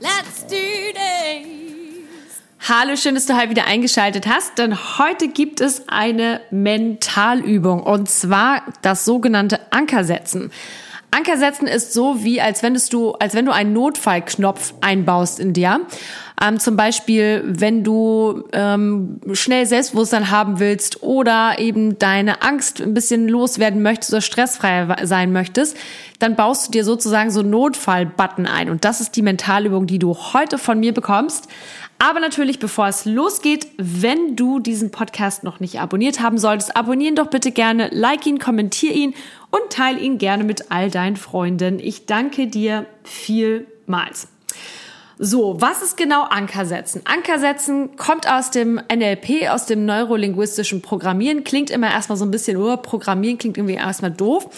let's do this! Hallo, schön, dass du heute wieder eingeschaltet hast, denn heute gibt es eine Mentalübung und zwar das sogenannte Ankersetzen. Anker setzen ist so wie, als wenn du, als wenn du einen Notfallknopf einbaust in dir. Ähm, zum Beispiel, wenn du ähm, schnell Selbstbewusstsein haben willst oder eben deine Angst ein bisschen loswerden möchtest oder stressfrei sein möchtest, dann baust du dir sozusagen so Notfall-Button ein. Und das ist die Mentalübung, die du heute von mir bekommst. Aber natürlich, bevor es losgeht, wenn du diesen Podcast noch nicht abonniert haben solltest, abonnieren doch bitte gerne, like ihn, kommentier ihn und teile ihn gerne mit all deinen Freunden. Ich danke dir vielmals. So, was ist genau Anker setzen? Anker setzen kommt aus dem NLP, aus dem neurolinguistischen Programmieren. Klingt immer erstmal so ein bisschen, oh, Programmieren klingt irgendwie erstmal doof.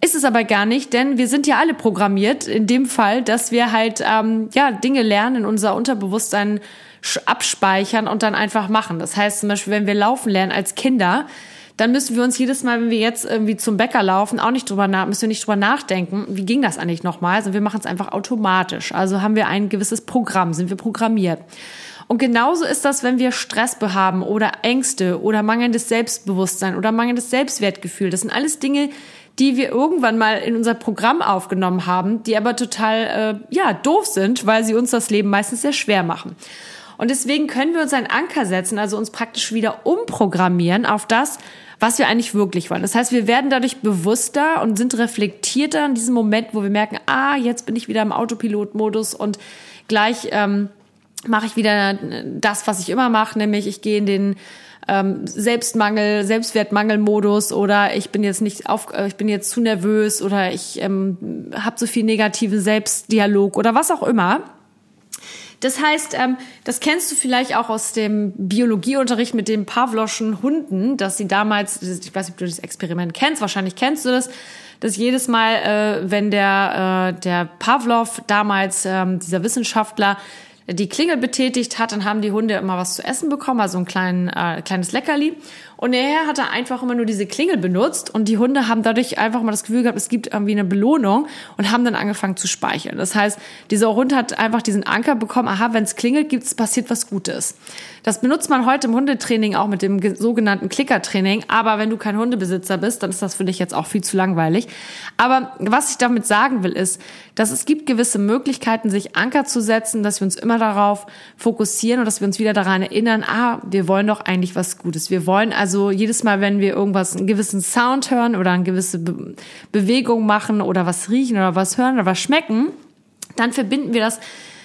Ist es aber gar nicht, denn wir sind ja alle programmiert in dem Fall, dass wir halt ähm, ja Dinge lernen, in unser Unterbewusstsein abspeichern und dann einfach machen. Das heißt zum Beispiel, wenn wir laufen lernen als Kinder, dann müssen wir uns jedes Mal, wenn wir jetzt irgendwie zum Bäcker laufen, auch nicht drüber nach, müssen wir nicht drüber nachdenken, wie ging das eigentlich nochmal, Also wir machen es einfach automatisch. Also haben wir ein gewisses Programm, sind wir programmiert. Und genauso ist das, wenn wir Stress haben oder Ängste oder mangelndes Selbstbewusstsein oder mangelndes Selbstwertgefühl. Das sind alles Dinge, die wir irgendwann mal in unser Programm aufgenommen haben, die aber total äh, ja doof sind, weil sie uns das Leben meistens sehr schwer machen. Und deswegen können wir uns einen Anker setzen, also uns praktisch wieder umprogrammieren auf das, was wir eigentlich wirklich wollen. Das heißt, wir werden dadurch bewusster und sind reflektierter in diesem Moment, wo wir merken, ah, jetzt bin ich wieder im Autopilot-Modus und gleich ähm, mache ich wieder das, was ich immer mache, nämlich ich gehe in den ähm, Selbstmangel, Selbstwertmangelmodus oder ich bin jetzt nicht auf, äh, ich bin jetzt zu nervös oder ich ähm, habe so viel negativen Selbstdialog oder was auch immer. Das heißt, ähm, das kennst du vielleicht auch aus dem Biologieunterricht mit den Pavloschen Hunden, dass sie damals, ich weiß nicht, ob du das Experiment kennst, wahrscheinlich kennst du das, dass jedes Mal, äh, wenn der, äh, der Pavlov damals, ähm, dieser Wissenschaftler, die Klingel betätigt hat, dann haben die Hunde immer was zu essen bekommen, also ein klein, äh, kleines Leckerli. Und Herr hat einfach immer nur diese Klingel benutzt und die Hunde haben dadurch einfach mal das Gefühl gehabt, es gibt irgendwie eine Belohnung und haben dann angefangen zu speichern. Das heißt, dieser Hund hat einfach diesen Anker bekommen, aha, wenn es klingelt, gibt's, passiert was Gutes. Das benutzt man heute im Hundetraining auch mit dem sogenannten Klickertraining. Aber wenn du kein Hundebesitzer bist, dann ist das für dich jetzt auch viel zu langweilig. Aber was ich damit sagen will, ist, dass es gibt gewisse Möglichkeiten, sich Anker zu setzen, dass wir uns immer darauf fokussieren und dass wir uns wieder daran erinnern, ah, wir wollen doch eigentlich was Gutes. Wir wollen also jedes Mal, wenn wir irgendwas, einen gewissen Sound hören oder eine gewisse Be Bewegung machen oder was riechen oder was hören oder was schmecken, dann verbinden wir das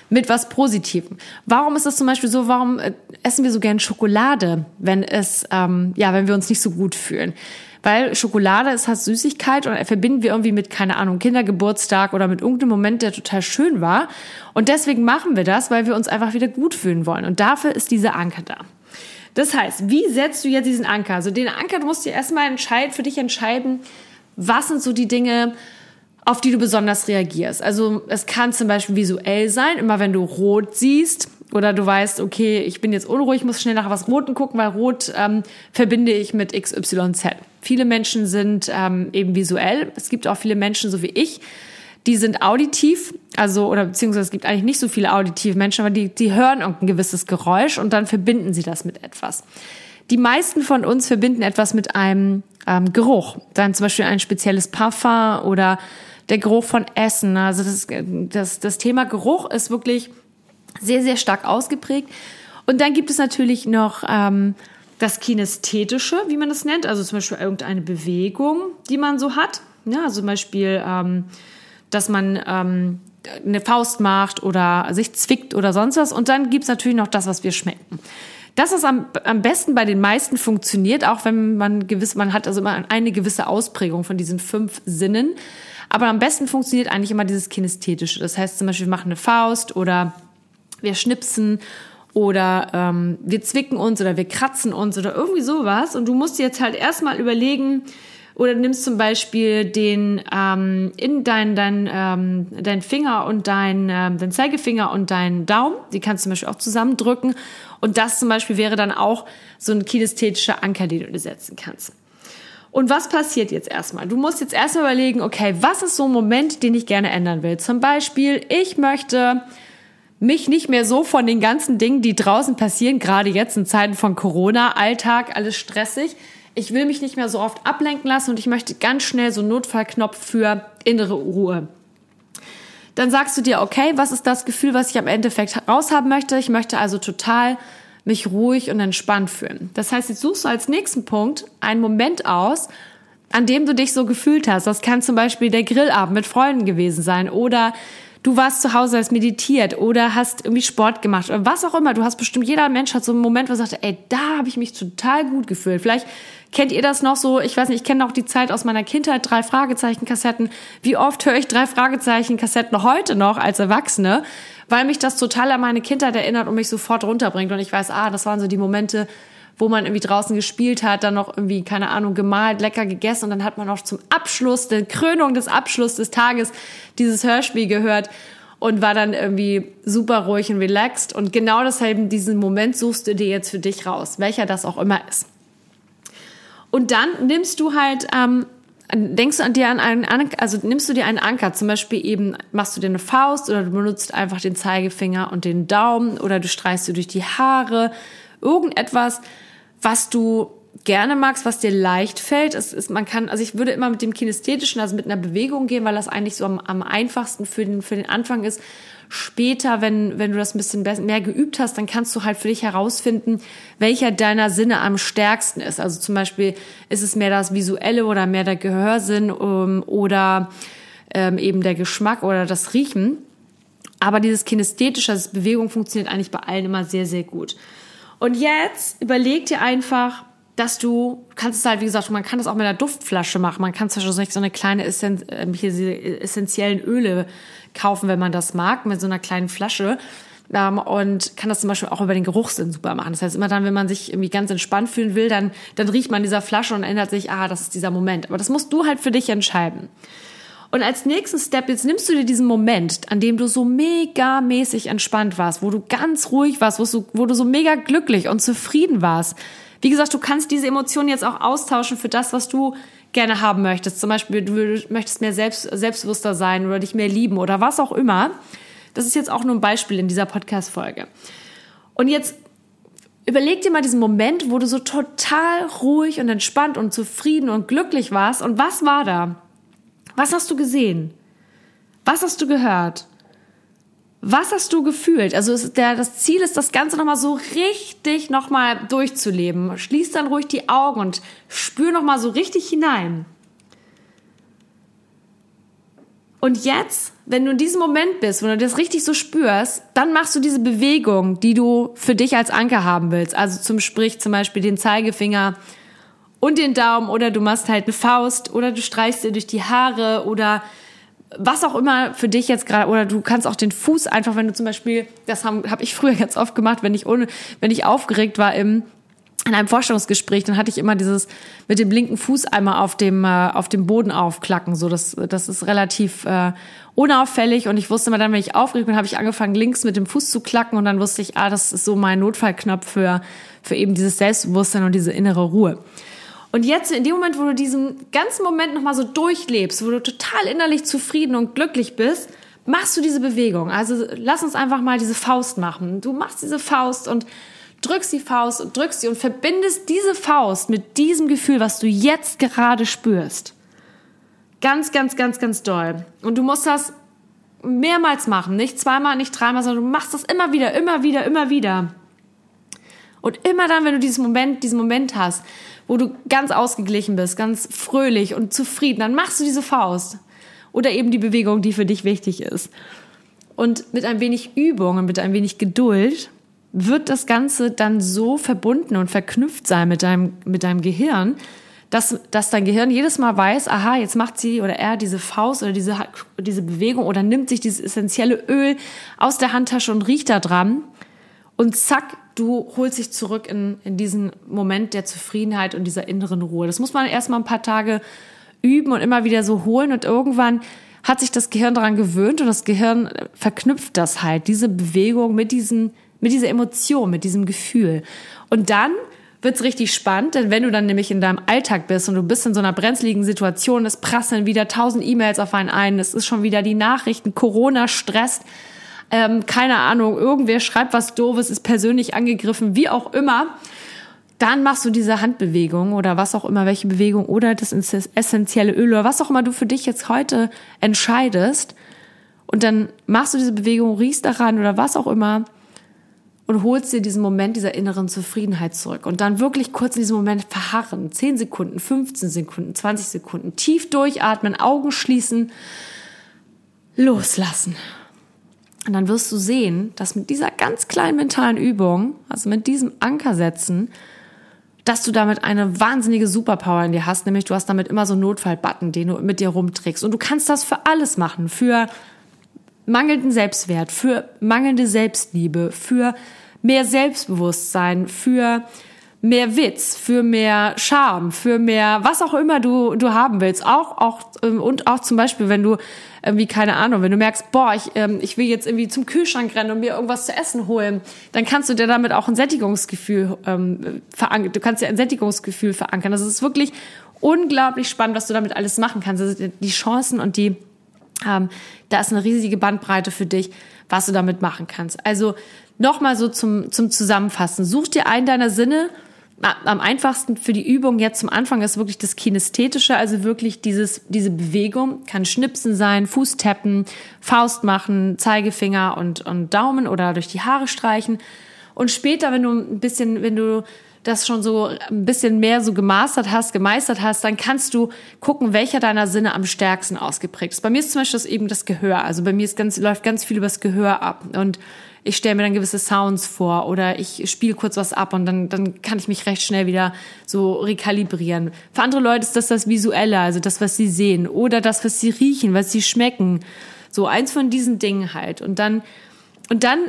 mit was Positivem. Warum ist das zum Beispiel so? Warum äh, essen wir so gern Schokolade, wenn es ähm, ja, wenn wir uns nicht so gut fühlen? Weil Schokolade ist halt Süßigkeit und verbinden wir irgendwie mit, keine Ahnung, Kindergeburtstag oder mit irgendeinem Moment, der total schön war. Und deswegen machen wir das, weil wir uns einfach wieder gut fühlen wollen. Und dafür ist dieser Anker da. Das heißt, wie setzt du jetzt diesen Anker? Also den Anker, du musst dir erstmal entscheiden, für dich entscheiden, was sind so die Dinge, auf die du besonders reagierst. Also es kann zum Beispiel visuell sein, immer wenn du rot siehst oder du weißt, okay, ich bin jetzt unruhig, muss schnell nach was Roten gucken, weil Rot ähm, verbinde ich mit XYZ. Viele Menschen sind ähm, eben visuell. Es gibt auch viele Menschen, so wie ich, die sind auditiv, also oder beziehungsweise es gibt eigentlich nicht so viele auditive Menschen, aber die, die hören irgendein gewisses Geräusch und dann verbinden sie das mit etwas. Die meisten von uns verbinden etwas mit einem ähm, Geruch, dann zum Beispiel ein spezielles Parfum oder der Geruch von Essen. Also das, das, das Thema Geruch ist wirklich sehr, sehr stark ausgeprägt. Und dann gibt es natürlich noch ähm, das Kinästhetische, wie man das nennt, also zum Beispiel irgendeine Bewegung, die man so hat. Ja, zum Beispiel, ähm, dass man ähm, eine Faust macht oder sich zwickt oder sonst was. Und dann gibt's natürlich noch das, was wir schmecken. Das ist am, am besten bei den meisten funktioniert, auch wenn man gewiss, man hat also immer eine gewisse Ausprägung von diesen fünf Sinnen. Aber am besten funktioniert eigentlich immer dieses Kinästhetische. Das heißt zum Beispiel, wir machen eine Faust oder wir schnipsen oder ähm, wir zwicken uns oder wir kratzen uns oder irgendwie sowas. Und du musst jetzt halt erstmal überlegen, oder nimmst zum Beispiel den ähm, in dein, dein, ähm, dein Finger und dein, ähm, dein Zeigefinger und deinen Daumen. Die kannst du zum Beispiel auch zusammendrücken. Und das zum Beispiel wäre dann auch so ein kinästhetischer Anker, den du setzen kannst. Und was passiert jetzt erstmal? Du musst jetzt erstmal überlegen, okay, was ist so ein Moment, den ich gerne ändern will? Zum Beispiel, ich möchte mich nicht mehr so von den ganzen Dingen, die draußen passieren, gerade jetzt in Zeiten von Corona, Alltag, alles stressig. Ich will mich nicht mehr so oft ablenken lassen und ich möchte ganz schnell so einen Notfallknopf für innere Ruhe. Dann sagst du dir, okay, was ist das Gefühl, was ich am Endeffekt raushaben möchte? Ich möchte also total mich ruhig und entspannt fühlen. Das heißt, jetzt suchst du als nächsten Punkt einen Moment aus, an dem du dich so gefühlt hast. Das kann zum Beispiel der Grillabend mit Freunden gewesen sein oder du warst zu Hause, hast meditiert oder hast irgendwie Sport gemacht oder was auch immer. Du hast bestimmt, jeder Mensch hat so einen Moment, wo er sagt, ey, da habe ich mich total gut gefühlt. Vielleicht kennt ihr das noch so, ich weiß nicht, ich kenne auch die Zeit aus meiner Kindheit, drei Fragezeichen-Kassetten. Wie oft höre ich drei Fragezeichen-Kassetten heute noch als Erwachsene? Weil mich das total an meine Kindheit erinnert und mich sofort runterbringt. Und ich weiß, ah, das waren so die Momente, wo man irgendwie draußen gespielt hat, dann noch irgendwie, keine Ahnung, gemalt, lecker gegessen und dann hat man noch zum Abschluss, der Krönung des Abschlusses des Tages dieses Hörspiel gehört und war dann irgendwie super ruhig und relaxed. Und genau deshalb diesen Moment suchst du dir jetzt für dich raus, welcher das auch immer ist. Und dann nimmst du halt, ähm, denkst du an dir an einen, Anker, also nimmst du dir einen Anker, zum Beispiel eben machst du dir eine Faust oder du benutzt einfach den Zeigefinger und den Daumen oder du streichst du durch die Haare, irgendetwas, was du gerne magst, was dir leicht fällt. Es ist, man kann, also ich würde immer mit dem kinästhetischen, also mit einer Bewegung gehen, weil das eigentlich so am, am einfachsten für den, für den Anfang ist. Später, wenn, wenn du das ein bisschen mehr geübt hast, dann kannst du halt für dich herausfinden, welcher deiner Sinne am stärksten ist. Also zum Beispiel ist es mehr das Visuelle oder mehr der Gehörsinn um, oder ähm, eben der Geschmack oder das Riechen. Aber dieses kinästhetische, also Bewegung funktioniert eigentlich bei allen immer sehr, sehr gut. Und jetzt überleg dir einfach, dass du kannst es halt, wie gesagt, man kann das auch mit einer Duftflasche machen. Man kann zum Beispiel so eine kleine Essen, äh, hier diese essentiellen Öle kaufen, wenn man das mag, mit so einer kleinen Flasche. Ähm, und kann das zum Beispiel auch über den Geruchssinn super machen. Das heißt, immer dann, wenn man sich irgendwie ganz entspannt fühlen will, dann, dann riecht man dieser Flasche und erinnert sich, ah, das ist dieser Moment. Aber das musst du halt für dich entscheiden. Und als nächsten Step, jetzt nimmst du dir diesen Moment, an dem du so mega mäßig entspannt warst, wo du ganz ruhig warst, wo du, wo du so mega glücklich und zufrieden warst. Wie gesagt, du kannst diese Emotionen jetzt auch austauschen für das, was du gerne haben möchtest. Zum Beispiel, du möchtest mehr selbst, selbstbewusster sein oder dich mehr lieben oder was auch immer. Das ist jetzt auch nur ein Beispiel in dieser Podcast-Folge. Und jetzt überleg dir mal diesen Moment, wo du so total ruhig und entspannt und zufrieden und glücklich warst. Und was war da? Was hast du gesehen? Was hast du gehört? Was hast du gefühlt? Also der, das Ziel ist, das Ganze nochmal so richtig nochmal durchzuleben. Schließ dann ruhig die Augen und spür nochmal so richtig hinein. Und jetzt, wenn du in diesem Moment bist, wenn du das richtig so spürst, dann machst du diese Bewegung, die du für dich als Anker haben willst. Also zum Sprich zum Beispiel den Zeigefinger und den Daumen oder du machst halt eine Faust oder du streichst dir durch die Haare oder was auch immer für dich jetzt gerade oder du kannst auch den Fuß einfach, wenn du zum Beispiel, das habe hab ich früher ganz oft gemacht, wenn ich ohne, wenn ich aufgeregt war im in einem Vorstellungsgespräch, dann hatte ich immer dieses mit dem linken Fuß einmal auf dem äh, auf dem Boden aufklacken, so das das ist relativ äh, unauffällig. Und ich wusste immer dann, wenn ich aufgeregt bin, habe ich angefangen links mit dem Fuß zu klacken. Und dann wusste ich, ah, das ist so mein Notfallknopf für für eben dieses Selbstbewusstsein und diese innere Ruhe. Und jetzt in dem Moment, wo du diesen ganzen Moment nochmal so durchlebst, wo du total innerlich zufrieden und glücklich bist, machst du diese Bewegung. Also lass uns einfach mal diese Faust machen. Du machst diese Faust und drückst die Faust und drückst sie und verbindest diese Faust mit diesem Gefühl, was du jetzt gerade spürst. Ganz, ganz, ganz, ganz doll. Und du musst das mehrmals machen. Nicht zweimal, nicht dreimal, sondern du machst das immer wieder, immer wieder, immer wieder. Und immer dann, wenn du diesen Moment, diesen Moment hast, wo du ganz ausgeglichen bist, ganz fröhlich und zufrieden, dann machst du diese Faust. Oder eben die Bewegung, die für dich wichtig ist. Und mit ein wenig Übung und mit ein wenig Geduld wird das Ganze dann so verbunden und verknüpft sein mit deinem, mit deinem Gehirn, dass, dass dein Gehirn jedes Mal weiß, aha, jetzt macht sie oder er diese Faust oder diese, diese Bewegung oder nimmt sich dieses essentielle Öl aus der Handtasche und riecht da dran. Und zack, du holst dich zurück in, in diesen Moment der Zufriedenheit und dieser inneren Ruhe. Das muss man erstmal ein paar Tage üben und immer wieder so holen und irgendwann hat sich das Gehirn daran gewöhnt und das Gehirn verknüpft das halt, diese Bewegung mit diesem, mit dieser Emotion, mit diesem Gefühl. Und dann wird's richtig spannend, denn wenn du dann nämlich in deinem Alltag bist und du bist in so einer brenzligen Situation, es prasseln wieder tausend E-Mails auf einen ein, es ist schon wieder die Nachrichten, Corona stresst, ähm, keine Ahnung, irgendwer schreibt was Doofes, ist persönlich angegriffen, wie auch immer, dann machst du diese Handbewegung oder was auch immer, welche Bewegung oder das essentielle Öl oder was auch immer du für dich jetzt heute entscheidest. Und dann machst du diese Bewegung, riechst daran oder was auch immer und holst dir diesen Moment dieser inneren Zufriedenheit zurück. Und dann wirklich kurz in diesem Moment verharren. 10 Sekunden, 15 Sekunden, 20 Sekunden. Tief durchatmen, Augen schließen, loslassen. Und dann wirst du sehen, dass mit dieser ganz kleinen mentalen Übung, also mit diesem Anker setzen, dass du damit eine wahnsinnige Superpower in dir hast, nämlich du hast damit immer so einen Notfallbutton, den du mit dir rumträgst. Und du kannst das für alles machen, für mangelnden Selbstwert, für mangelnde Selbstliebe, für mehr Selbstbewusstsein, für mehr Witz, für mehr Charme, für mehr was auch immer du du haben willst. Auch auch ähm, und auch zum Beispiel, wenn du irgendwie keine Ahnung, wenn du merkst, boah, ich ähm, ich will jetzt irgendwie zum Kühlschrank rennen und mir irgendwas zu essen holen, dann kannst du dir damit auch ein Sättigungsgefühl ähm, verankern. Du kannst dir ein Sättigungsgefühl verankern. Das ist wirklich unglaublich spannend, was du damit alles machen kannst. Also die Chancen und die ähm, da ist eine riesige Bandbreite für dich, was du damit machen kannst. Also nochmal so zum, zum Zusammenfassen. Such dir einen deiner Sinne, am einfachsten für die Übung jetzt zum Anfang ist wirklich das Kinästhetische, also wirklich dieses, diese Bewegung, kann Schnipsen sein, Fußtappen, Faust machen, Zeigefinger und, und Daumen oder durch die Haare streichen. Und später, wenn du ein bisschen, wenn du das schon so ein bisschen mehr so gemastert hast, gemeistert hast, dann kannst du gucken, welcher deiner Sinne am stärksten ausgeprägt ist. Bei mir ist zum Beispiel das eben das Gehör. Also bei mir ist ganz, läuft ganz viel übers Gehör ab. Und ich stelle mir dann gewisse Sounds vor oder ich spiele kurz was ab und dann, dann kann ich mich recht schnell wieder so rekalibrieren. Für andere Leute ist das das Visuelle, also das, was sie sehen oder das, was sie riechen, was sie schmecken. So eins von diesen Dingen halt. Und dann, und dann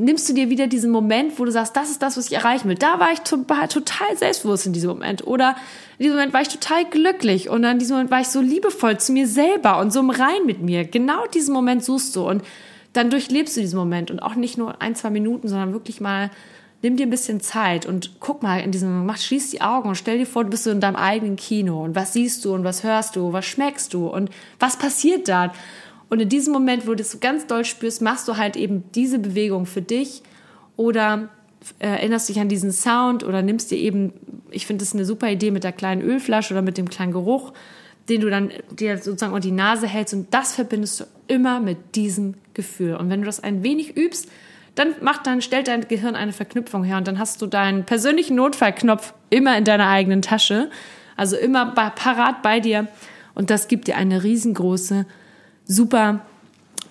nimmst du dir wieder diesen Moment, wo du sagst, das ist das, was ich erreichen will. Da war ich total selbstbewusst in diesem Moment. Oder in diesem Moment war ich total glücklich. Und in diesem Moment war ich so liebevoll zu mir selber und so im Rein mit mir. Genau diesen Moment suchst du. Und dann durchlebst du diesen Moment und auch nicht nur ein, zwei Minuten, sondern wirklich mal nimm dir ein bisschen Zeit und guck mal in diesem Moment, schließ die Augen und stell dir vor, du bist so in deinem eigenen Kino und was siehst du und was hörst du, was schmeckst du und was passiert da? Und in diesem Moment, wo du das so ganz doll spürst, machst du halt eben diese Bewegung für dich oder äh, erinnerst dich an diesen Sound oder nimmst dir eben, ich finde das eine super Idee mit der kleinen Ölflasche oder mit dem kleinen Geruch den du dann dir sozusagen unter die Nase hältst und das verbindest du immer mit diesem Gefühl. Und wenn du das ein wenig übst, dann macht dann stellt dein Gehirn eine Verknüpfung her und dann hast du deinen persönlichen Notfallknopf immer in deiner eigenen Tasche, also immer parat bei dir und das gibt dir eine riesengroße super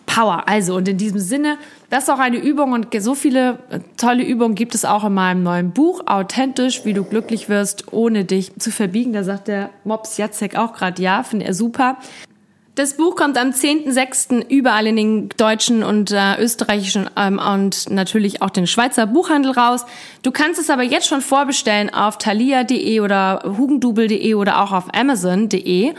Power. Also, und in diesem Sinne, das ist auch eine Übung und so viele tolle Übungen gibt es auch in meinem neuen Buch, Authentisch, wie du glücklich wirst, ohne dich zu verbiegen. Da sagt der Mops Jacek auch gerade ja, finde er super. Das Buch kommt am 10.06. überall in den deutschen und äh, österreichischen ähm, und natürlich auch den Schweizer Buchhandel raus. Du kannst es aber jetzt schon vorbestellen auf thalia.de oder hugendubel.de oder auch auf amazon.de.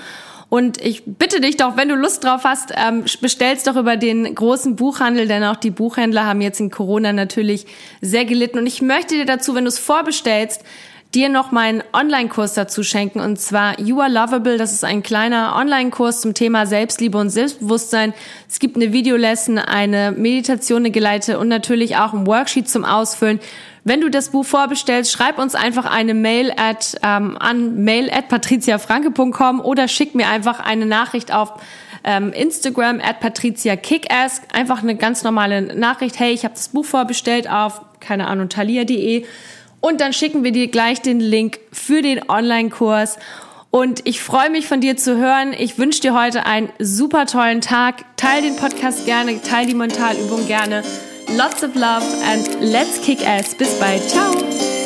Und ich bitte dich doch, wenn du Lust drauf hast, ähm, bestellst doch über den großen Buchhandel, denn auch die Buchhändler haben jetzt in Corona natürlich sehr gelitten. Und ich möchte dir dazu, wenn du es vorbestellst, dir noch meinen Online-Kurs dazu schenken und zwar You Are Lovable. Das ist ein kleiner Online-Kurs zum Thema Selbstliebe und Selbstbewusstsein. Es gibt eine Videolesson, eine Meditation, eine Geleite und natürlich auch ein Worksheet zum Ausfüllen. Wenn du das Buch vorbestellst, schreib uns einfach eine Mail at, ähm, an mail at patriziafranke.com oder schick mir einfach eine Nachricht auf ähm, Instagram at patriziakickass. Einfach eine ganz normale Nachricht. Hey, ich habe das Buch vorbestellt auf, keine Ahnung, thalia.de. Und dann schicken wir dir gleich den Link für den Online-Kurs. Und ich freue mich von dir zu hören. Ich wünsche dir heute einen super tollen Tag. Teil den Podcast gerne, teil die Mentalübung gerne. Lots of love and let's kick ass. Bis bald. Ciao.